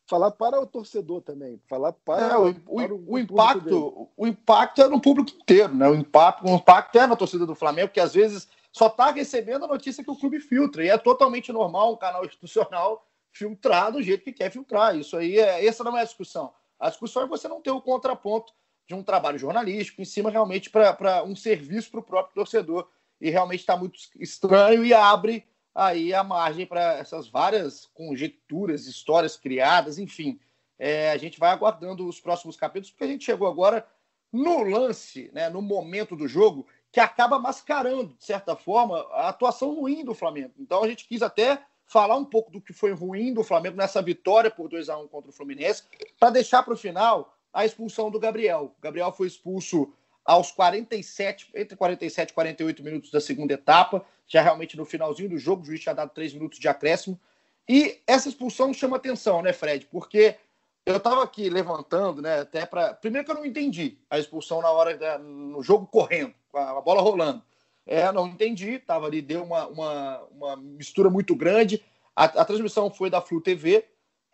Speaker 2: falar para o torcedor também, falar para, é,
Speaker 1: o, para o, o, impacto, o impacto é no público inteiro, né? O impacto, o impacto é na torcida do Flamengo, que às vezes só está recebendo a notícia que o clube filtra e é totalmente normal um canal <laughs> institucional filtrar do jeito que quer filtrar. Isso aí é essa não é a discussão. A discussão é você não ter o contraponto de um trabalho jornalístico em cima realmente para um serviço para o próprio torcedor. E realmente está muito estranho e abre aí a margem para essas várias conjecturas, histórias criadas, enfim. É, a gente vai aguardando os próximos capítulos, porque a gente chegou agora no lance, né, no momento do jogo, que acaba mascarando, de certa forma, a atuação ruim do Flamengo. Então a gente quis até falar um pouco do que foi ruim do Flamengo nessa vitória por 2 a 1 contra o Fluminense, para deixar para o final a expulsão do Gabriel. O Gabriel foi expulso aos 47, entre 47 e 48 minutos da segunda etapa, já realmente no finalzinho do jogo, o juiz tinha dado três minutos de acréscimo. E essa expulsão chama atenção, né, Fred? Porque eu estava aqui levantando, né, até para. Primeiro que eu não entendi a expulsão na hora da... no jogo correndo, com a bola rolando. É, não entendi, estava ali, deu uma, uma, uma mistura muito grande. A, a, transmissão foi da Flu TV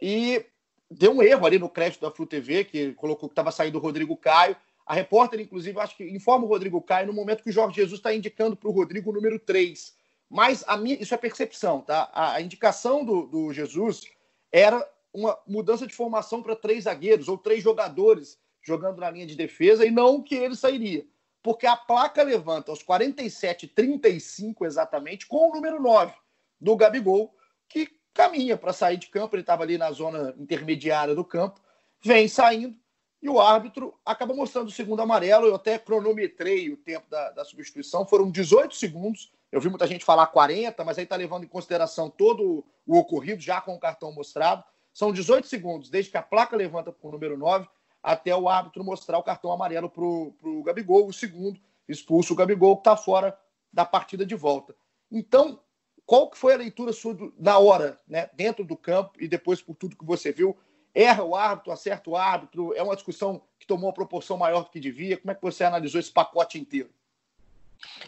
Speaker 1: e deu um erro ali no crédito da Flu TV, que colocou que estava saindo o Rodrigo Caio. A repórter, inclusive, acho que informa o Rodrigo Caio no momento que o Jorge Jesus está indicando para o Rodrigo o número 3. Mas a minha, isso é percepção, tá? A, indicação do, do Jesus era uma mudança de formação para três zagueiros ou três jogadores jogando na linha de defesa e não que ele sairia. Porque a placa levanta aos 47,35 exatamente com o número 9 do Gabigol, que caminha para sair de campo. Ele estava ali na zona intermediária do campo, vem saindo e o árbitro acaba mostrando o segundo amarelo. Eu até cronometrei o tempo da, da substituição, foram 18 segundos. Eu vi muita gente falar 40, mas aí está levando em consideração todo o ocorrido, já com o cartão mostrado. São 18 segundos, desde que a placa levanta para o número 9 até o árbitro mostrar o cartão amarelo para o Gabigol, o segundo, expulso o Gabigol, que está fora da partida de volta. Então, qual que foi a leitura sua do, na hora, né, dentro do campo e depois por tudo que você viu? Erra o árbitro, acerta o árbitro? É uma discussão que tomou uma proporção maior do que devia? Como é que você analisou esse pacote inteiro?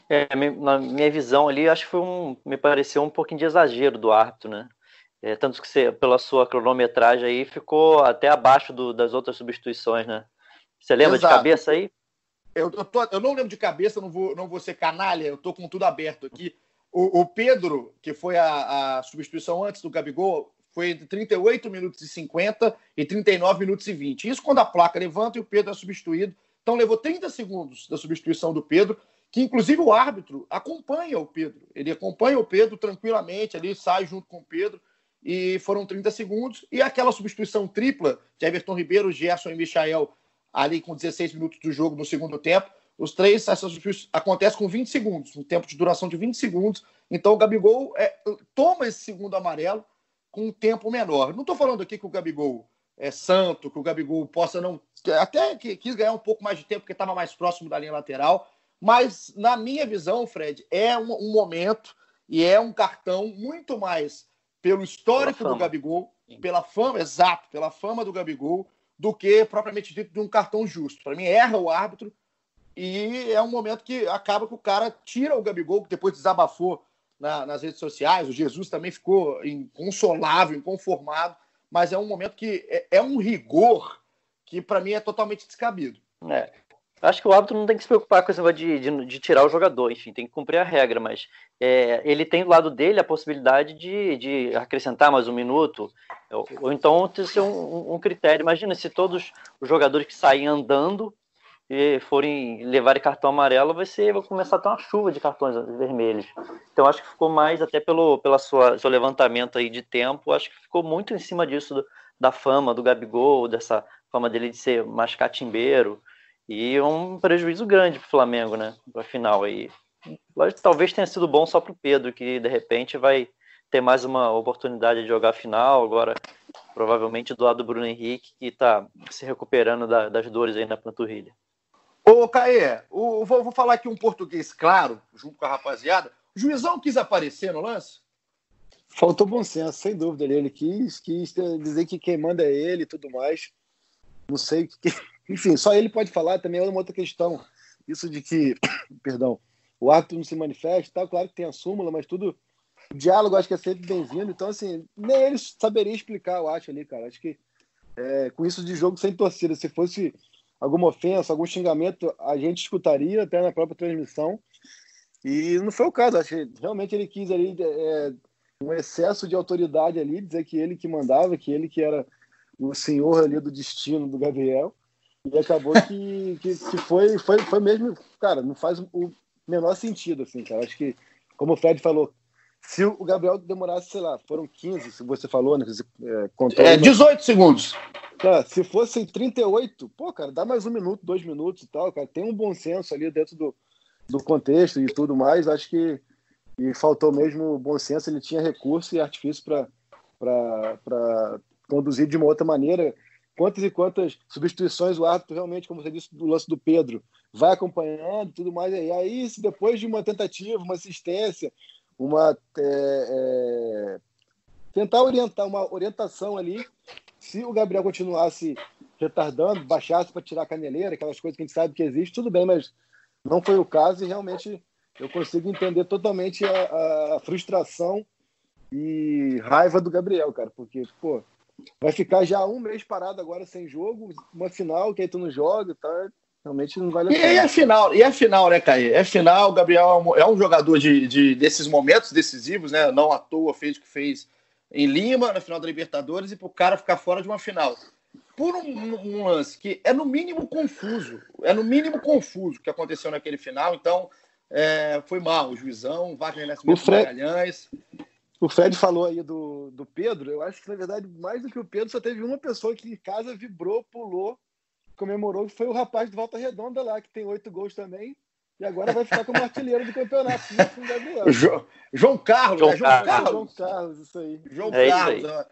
Speaker 3: É, na minha visão ali, acho que foi um, me pareceu um pouquinho de exagero do árbitro, né? É, tanto que você, pela sua cronometragem aí, ficou até abaixo do, das outras substituições, né? Você lembra Exato. de cabeça aí?
Speaker 1: Eu, eu, tô, eu, não lembro de cabeça, não vou, não vou ser canalha, eu tô com tudo aberto aqui. O, o Pedro, que foi a, a, substituição antes do Gabigol, foi entre 38 minutos e 50 e 39 minutos e 20. Isso quando a placa levanta e o Pedro é substituído. Então levou 30 segundos da substituição do Pedro, que inclusive o árbitro acompanha o Pedro. Ele acompanha o Pedro tranquilamente ali, sai junto com o Pedro e foram 30 segundos. E aquela substituição tripla de Everton Ribeiro, Gerson e Michael, ali com 16 minutos do jogo no segundo tempo. Os três, essa substituição acontece com 20 segundos, um tempo de duração de 20 segundos. Então o Gabigol é, toma esse segundo amarelo com um tempo menor. Não estou falando aqui que o Gabigol é santo, que o Gabigol possa não. Até que quis ganhar um pouco mais de tempo, porque estava mais próximo da linha lateral. Mas, na minha visão, Fred, é um, um momento e é um cartão muito mais pelo histórico do Gabigol, Sim. pela fama, exato, pela fama do Gabigol, do que propriamente dito de um cartão justo. Para mim, erra o árbitro e é um momento que acaba que o cara tira o Gabigol, que depois desabafou na, nas redes sociais. O Jesus também ficou inconsolável, inconformado, mas é um momento que é, é um rigor que para mim é totalmente descabido.
Speaker 3: É, Acho que o árbitro não tem que se preocupar com esse negócio de, de, de tirar o jogador, enfim, tem que cumprir a regra, mas é, ele tem do lado dele a possibilidade de, de acrescentar mais um minuto, ou, ou então ter um, um, critério. Imagina se todos os jogadores que saem andando e forem levar cartão amarelo, vai ser vai começar a ter uma chuva de cartões vermelhos. Então acho que ficou mais até pelo pela sua seu levantamento aí de tempo, acho que ficou muito em cima disso do, da fama do Gabigol, dessa fama dele de ser mais catimbeiro. E um prejuízo grande para o Flamengo, né? Para final aí. Talvez tenha sido bom só para o Pedro, que de repente vai ter mais uma oportunidade de jogar a final. Agora, provavelmente do lado do Bruno Henrique, que está se recuperando da, das dores aí na panturrilha.
Speaker 1: Ô, Caê, vou, vou, falar aqui um português claro, junto com a rapaziada. O juizão quis aparecer no lance?
Speaker 2: Faltou bom senso, sem dúvida. Ele quis, quis dizer que quem manda é ele e tudo mais. Não sei o que, <laughs> enfim, só ele pode falar também é uma outra questão. Isso de que, <coughs> perdão, o árbitro não se manifesta, tá? claro que tem a súmula, mas tudo. O diálogo acho que é sempre bem-vindo. Então, assim, nem ele saberia explicar, eu acho ali, cara. Acho que é, com isso de jogo sem torcida, se fosse alguma ofensa, algum xingamento, a gente escutaria até na própria transmissão. E não foi o caso, acho que realmente ele quis ali é, um excesso de autoridade ali, dizer que ele que mandava, que ele que era o senhor ali do destino do Gabriel. E acabou que, <laughs> que, que, foi, foi, foi mesmo, cara, não faz o menor sentido, assim, cara. Acho que, como o Fred falou, se o Gabriel demorasse, sei lá, foram 15, se você falou, né? Você,
Speaker 1: é, contou é, 18 segundos.
Speaker 2: Cara, se fossem 38, pô, cara, dá mais um minuto, dois minutos e tal, cara. Tem um bom senso ali dentro do, do contexto e tudo mais. Acho que e faltou mesmo bom senso. Ele tinha recurso e artifício para conduzir de uma outra maneira. Quantas e quantas substituições o árbitro realmente, como você disse, do lance do Pedro, vai acompanhando tudo mais. E aí, se depois de uma tentativa, uma assistência, uma é, é, tentar orientar, uma orientação ali, se o Gabriel continuasse retardando, baixasse para tirar a caneleira, aquelas coisas que a gente sabe que existe, tudo bem, mas não foi o caso e realmente eu consigo entender totalmente a, a frustração e raiva do Gabriel, cara, porque, pô, vai ficar já um mês parado agora sem jogo, uma final que aí tu não joga, tá? Realmente não vale a
Speaker 1: pena. E é final, e é final, né, Caí? É final, o Gabriel é um, é um jogador de, de, desses momentos decisivos, né? Não à toa fez o que fez em Lima, na final da Libertadores, e pro cara ficar fora de uma final. Por um, um lance que é no mínimo confuso, é no mínimo confuso o que aconteceu naquele final, então é, foi mal, o juizão, Wagner Nascimento o Fred, Magalhães.
Speaker 2: O Fred falou aí do, do Pedro. Eu acho que, na verdade, mais do que o Pedro, só teve uma pessoa que em casa vibrou, pulou, comemorou, que foi o rapaz de Volta Redonda lá, que tem oito gols também. E agora vai ficar como artilheiro do campeonato. <laughs>
Speaker 1: João, João Carlos,
Speaker 2: João, né? João Carlos. Carlos. João Carlos, isso aí.
Speaker 1: João é Carlos, aí.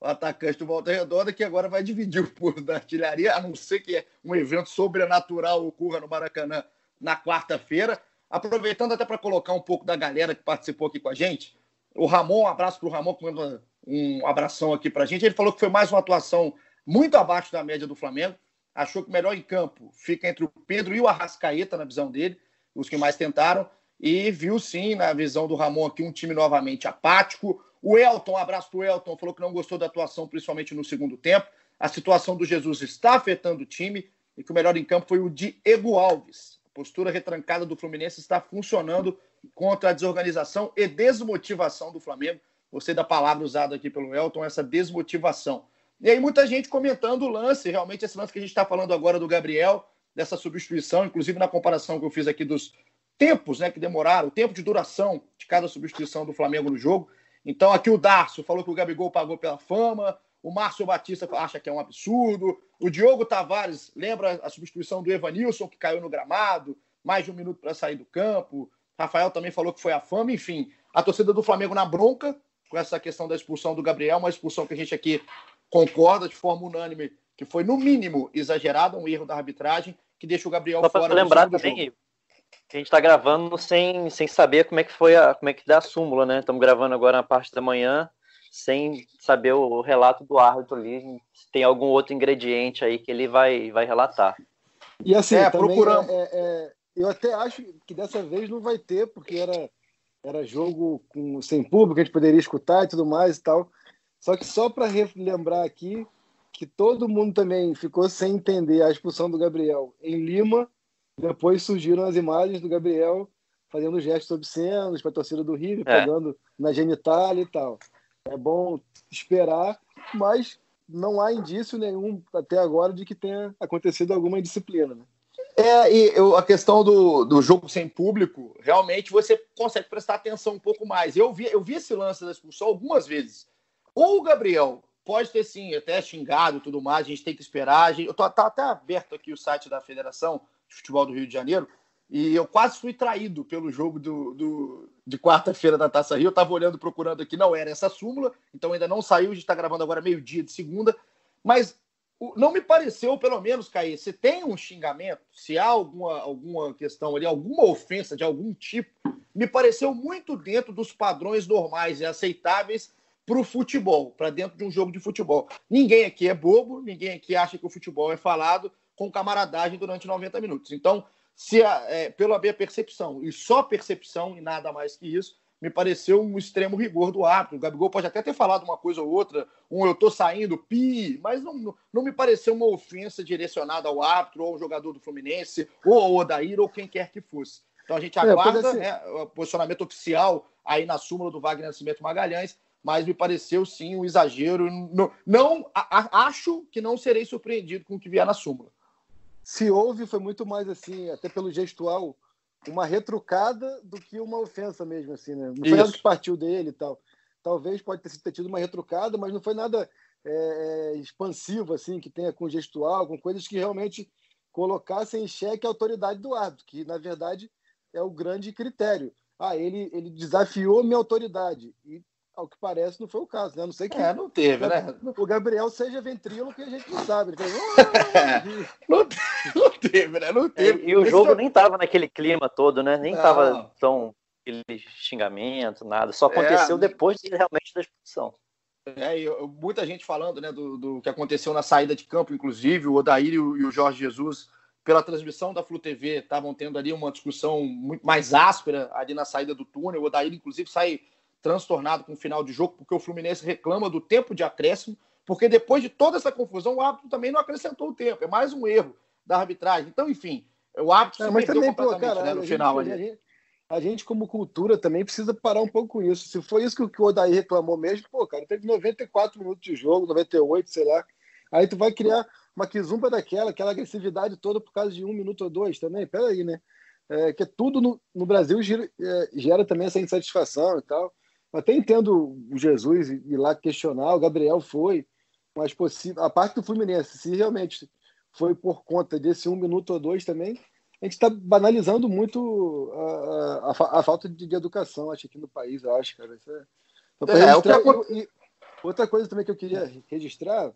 Speaker 1: o atacante do Volta Redonda, que agora vai dividir o pulo da artilharia, a não ser que um evento sobrenatural ocorra no Maracanã na quarta-feira. Aproveitando até para colocar um pouco da galera que participou aqui com a gente, o Ramon, um abraço para o Ramon, que manda um abração aqui para a gente. Ele falou que foi mais uma atuação muito abaixo da média do Flamengo. Achou que o melhor em campo fica entre o Pedro e o Arrascaeta, na visão dele, os que mais tentaram. E viu sim, na visão do Ramon aqui, um time novamente apático. O Elton, um abraço para o Elton, falou que não gostou da atuação, principalmente no segundo tempo. A situação do Jesus está afetando o time e que o melhor em campo foi o Diego Alves postura retrancada do Fluminense está funcionando contra a desorganização e desmotivação do Flamengo. Gostei da palavra usada aqui pelo Elton, essa desmotivação. E aí, muita gente comentando o lance, realmente, esse lance que a gente está falando agora do Gabriel, dessa substituição, inclusive na comparação que eu fiz aqui dos tempos né, que demoraram, o tempo de duração de cada substituição do Flamengo no jogo. Então, aqui o Darcio falou que o Gabigol pagou pela fama, o Márcio Batista acha que é um absurdo. O Diogo Tavares lembra a substituição do Evanilson, que caiu no gramado, mais de um minuto para sair do campo. Rafael também falou que foi a fama. Enfim, a torcida do Flamengo na bronca com essa questão da expulsão do Gabriel, uma expulsão que a gente aqui concorda de forma unânime, que foi no mínimo exagerada, um erro da arbitragem, que deixa o Gabriel Só fora.
Speaker 3: lembrar também que a gente está gravando sem, sem saber como é que foi a, como é que dá a súmula, né? Estamos gravando agora na parte da manhã sem saber o relato do árbitro ali, se tem algum outro ingrediente aí que ele vai, vai relatar.
Speaker 2: E assim, é, procurando. É, é, é, eu até acho que dessa vez não vai ter, porque era, era jogo com, sem público, a gente poderia escutar e tudo mais e tal. Só que só para lembrar aqui que todo mundo também ficou sem entender a expulsão do Gabriel em Lima. Depois surgiram as imagens do Gabriel fazendo gestos obscenos para a torcida do Rio, é. pegando na genitália e tal. É bom esperar, mas não há indício nenhum até agora de que tenha acontecido alguma indisciplina. Né?
Speaker 1: É, e eu, a questão do, do jogo sem público, realmente você consegue prestar atenção um pouco mais. Eu vi, eu vi esse lance da expulsão algumas vezes. Ou o Gabriel pode ter sim, até xingado tudo mais, a gente tem que esperar. Gente, eu tô tá até aberto aqui o site da Federação de Futebol do Rio de Janeiro. E eu quase fui traído pelo jogo do, do de quarta-feira da Taça Rio. Eu estava olhando, procurando aqui, não era essa súmula, então ainda não saiu. A gente está gravando agora meio-dia de segunda. Mas não me pareceu, pelo menos, Caí, se tem um xingamento, se há alguma, alguma questão ali, alguma ofensa de algum tipo, me pareceu muito dentro dos padrões normais e aceitáveis para o futebol, para dentro de um jogo de futebol. Ninguém aqui é bobo, ninguém aqui acha que o futebol é falado com camaradagem durante 90 minutos. Então, se a, é, pela minha percepção, e só percepção e nada mais que isso, me pareceu um extremo rigor do árbitro. O Gabigol pode até ter falado uma coisa ou outra, um eu tô saindo, pi, mas não, não me pareceu uma ofensa direcionada ao árbitro, ou ao jogador do Fluminense, ou ao Odair, ou quem quer que fosse. Então a gente é, aguarda é, né, o posicionamento oficial aí na súmula do Wagner Nascimento Magalhães, mas me pareceu sim um exagero. Não, não a, acho que não serei surpreendido com o que vier na súmula.
Speaker 2: Se houve, foi muito mais assim, até pelo gestual, uma retrucada do que uma ofensa mesmo, assim, né? Não foi nada que partiu dele e tal. Talvez pode ter tido uma retrucada, mas não foi nada é, é, expansivo, assim, que tenha com gestual, com coisas que realmente colocassem em xeque a autoridade do árbitro, que na verdade é o grande critério. Ah, ele, ele desafiou minha autoridade. E ao que parece, não foi o caso, né? Não sei que.
Speaker 1: É, não teve, né?
Speaker 2: O Gabriel seja ventríloco que a gente não sabe. Ele <laughs>
Speaker 1: não, não teve, né? Não teve.
Speaker 3: É, e o jogo nem tava naquele clima todo, né? Nem não. tava tão aquele xingamento, nada. Só aconteceu é, depois realmente da expulsão.
Speaker 1: É, e muita gente falando né, do, do, que aconteceu na saída de campo, inclusive, o Odair e o, e o Jorge Jesus, pela transmissão da Flu TV, estavam tendo ali uma discussão muito mais áspera ali na saída do túnel. O Odair, inclusive, sai transtornado com o final de jogo, porque o Fluminense reclama do tempo de acréscimo, porque depois de toda essa confusão, o árbitro também não acrescentou o tempo. É mais um erro da arbitragem. Então, enfim, o árbitro é,
Speaker 2: se mas também, pô, cara, né, no final gente, ali. A gente, como cultura, também precisa parar um pouco com isso. Se foi isso que o Odair reclamou mesmo, pô, cara, teve 94 minutos de jogo, 98, sei lá. Aí tu vai criar uma quizumba daquela, aquela agressividade toda por causa de um minuto ou dois também. Peraí, né? É, que tudo no, no Brasil gera, é, gera, também essa insatisfação e tal. Até entendo o Jesus ir lá questionar, o Gabriel foi, mas possível, a parte do Fluminense, se realmente foi por conta desse um minuto ou dois também, a gente está banalizando muito a, a, a falta de, de, educação, acho, aqui no país, acho, cara. Isso é... Então, é, registrar, e, e, outra coisa também que eu queria registrar,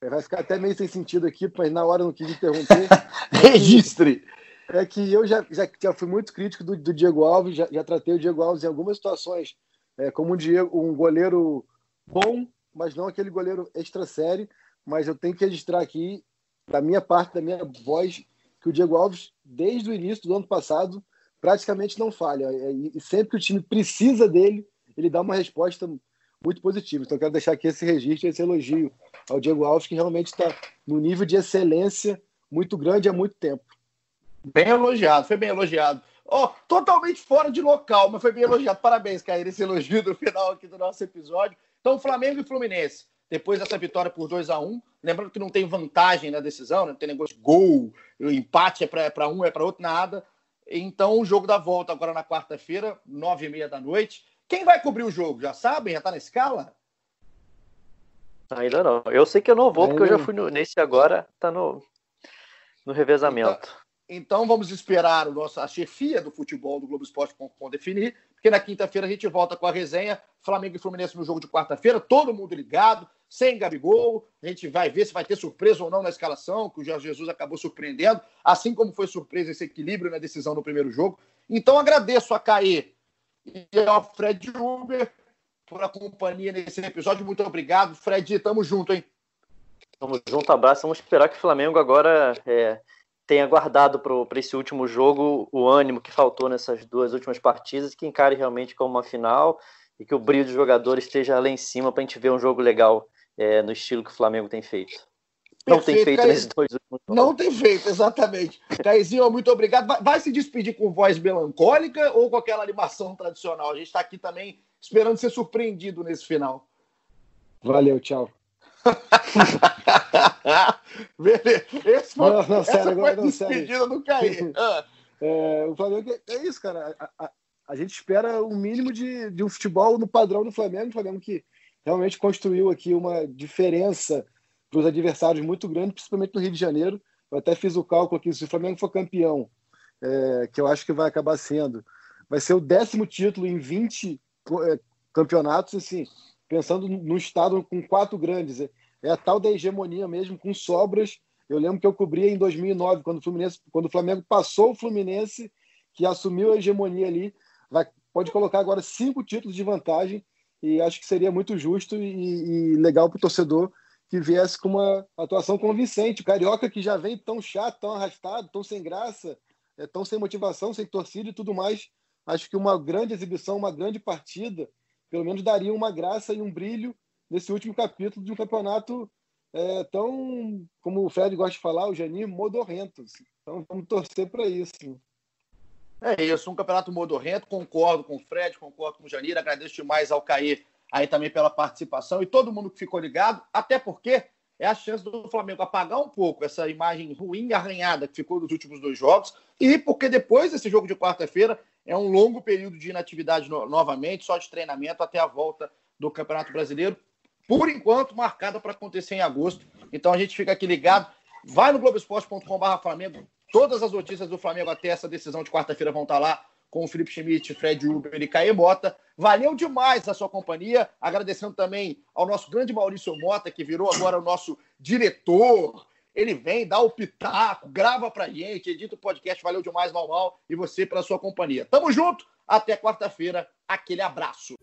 Speaker 2: é, vai ficar até meio sem sentido aqui, mas na hora eu não quis interromper. <laughs>
Speaker 1: Registre!
Speaker 2: É que eu já, já, já fui muito crítico do, do Diego Alves, já, já, tratei o Diego Alves em algumas situações é, como um, Diego, um goleiro bom, mas não aquele goleiro extra série. Mas eu tenho que registrar aqui, da minha parte, da minha voz, que o Diego Alves, desde o início do ano passado, praticamente não falha. É, e sempre que o time precisa dele, ele dá uma resposta muito positiva. Então, quero deixar aqui esse registro, esse elogio ao Diego Alves, que realmente está no nível de excelência muito grande há muito tempo.
Speaker 1: Bem elogiado, foi bem elogiado. Oh, totalmente fora de local, mas foi bem elogiado. Parabéns, Caio, esse elogio do final aqui do nosso episódio. Então, Flamengo e Fluminense depois dessa vitória por 2 a 1 Lembrando que não tem vantagem na decisão, né? não tem negócio de gol, o empate é para um, é para outro, nada. Então, o jogo da volta agora na quarta-feira, nove e meia da noite. Quem vai cobrir o jogo? Já sabem? Já está na escala?
Speaker 3: Ainda não. Eu sei que eu não vou, porque eu já fui no, nesse agora, tá no, no revezamento.
Speaker 1: Então, então vamos esperar o nosso, a chefia do futebol do Globoesporte.com definir, porque na quinta-feira a gente volta com a resenha Flamengo e Fluminense no jogo de quarta-feira, todo mundo ligado, sem Gabigol. A gente vai ver se vai ter surpresa ou não na escalação, que o Jorge Jesus acabou surpreendendo, assim como foi surpresa esse equilíbrio na decisão no primeiro jogo. Então agradeço a Caê e ao Fred Uber por a companhia nesse episódio. Muito obrigado. Fred, tamo junto, hein?
Speaker 3: Tamo junto, abraço. Vamos esperar que o Flamengo agora é, tenha guardado para esse último jogo o ânimo que faltou nessas duas últimas partidas e que encare realmente como uma final e que o brilho dos jogadores esteja lá em cima para a gente ver um jogo legal é, no estilo que o Flamengo tem feito. Não Perfeito, tem feito Caio... nesses dois últimos
Speaker 1: jogos. Não tem feito, exatamente. Caizinho, muito obrigado. Vai, vai, se despedir com voz melancólica ou com aquela animação tradicional? A gente está aqui também esperando ser surpreendido nesse final.
Speaker 2: Valeu, tchau. <laughs>
Speaker 1: Beleza. Esse foi,
Speaker 2: não, não, sério, agora,
Speaker 1: não, despedida do Caí. <laughs>
Speaker 2: Ah. É, o Flamengo é, é isso, cara. A, a, a, gente espera o um mínimo de, de um futebol no padrão do Flamengo, o Flamengo que realmente construiu aqui uma diferença para os adversários muito grande, principalmente no Rio de Janeiro. Eu até fiz o cálculo aqui, se o Flamengo for campeão, é, que eu acho que vai acabar sendo, vai ser o décimo título em 20 é, campeonatos, assim, pensando no estado com quatro grandes. É, é a tal da hegemonia mesmo, com sobras. Eu lembro que eu cobria em 2009, quando o, Fluminense, quando o Flamengo passou o Fluminense, que assumiu a hegemonia ali, vai, pode colocar agora cinco títulos de vantagem, e acho que seria muito justo e, e legal para o torcedor que viesse com uma atuação convincente. O Carioca que já vem tão chato, tão arrastado, tão sem graça, é, tão sem motivação, sem torcida e tudo mais. Acho que uma grande exibição, uma grande partida, pelo menos daria uma graça e um brilho nesse último capítulo de um campeonato é, tão, como o Fred gosta de falar, o Janir, modorrento. Então vamos torcer para isso.
Speaker 1: É isso, um campeonato modorrento, concordo com o Fred, concordo com o Janir, agradeço demais ao Caê aí também pela participação e todo mundo que ficou ligado, até porque é a chance do Flamengo apagar um pouco essa imagem ruim arranhada que ficou dos últimos dois jogos e porque depois desse jogo de quarta-feira é um longo período de inatividade no, novamente, só de treinamento até a volta do Campeonato Brasileiro, por enquanto marcada para acontecer em agosto. Então a gente fica aqui ligado. Vai no globesport.com.br Flamengo. Todas as notícias do Flamengo até essa decisão de quarta-feira vão estar lá com o Felipe Schmidt, Fred Uber e Caê Mota. Valeu demais a sua companhia. Agradecendo também ao nosso grande Maurício Mota, que virou agora o nosso diretor. Ele vem, dá o pitaco, grava pra gente, edita o podcast. Valeu demais, Mal Mal, e você pela sua companhia. Tamo junto, até quarta-feira. Aquele abraço.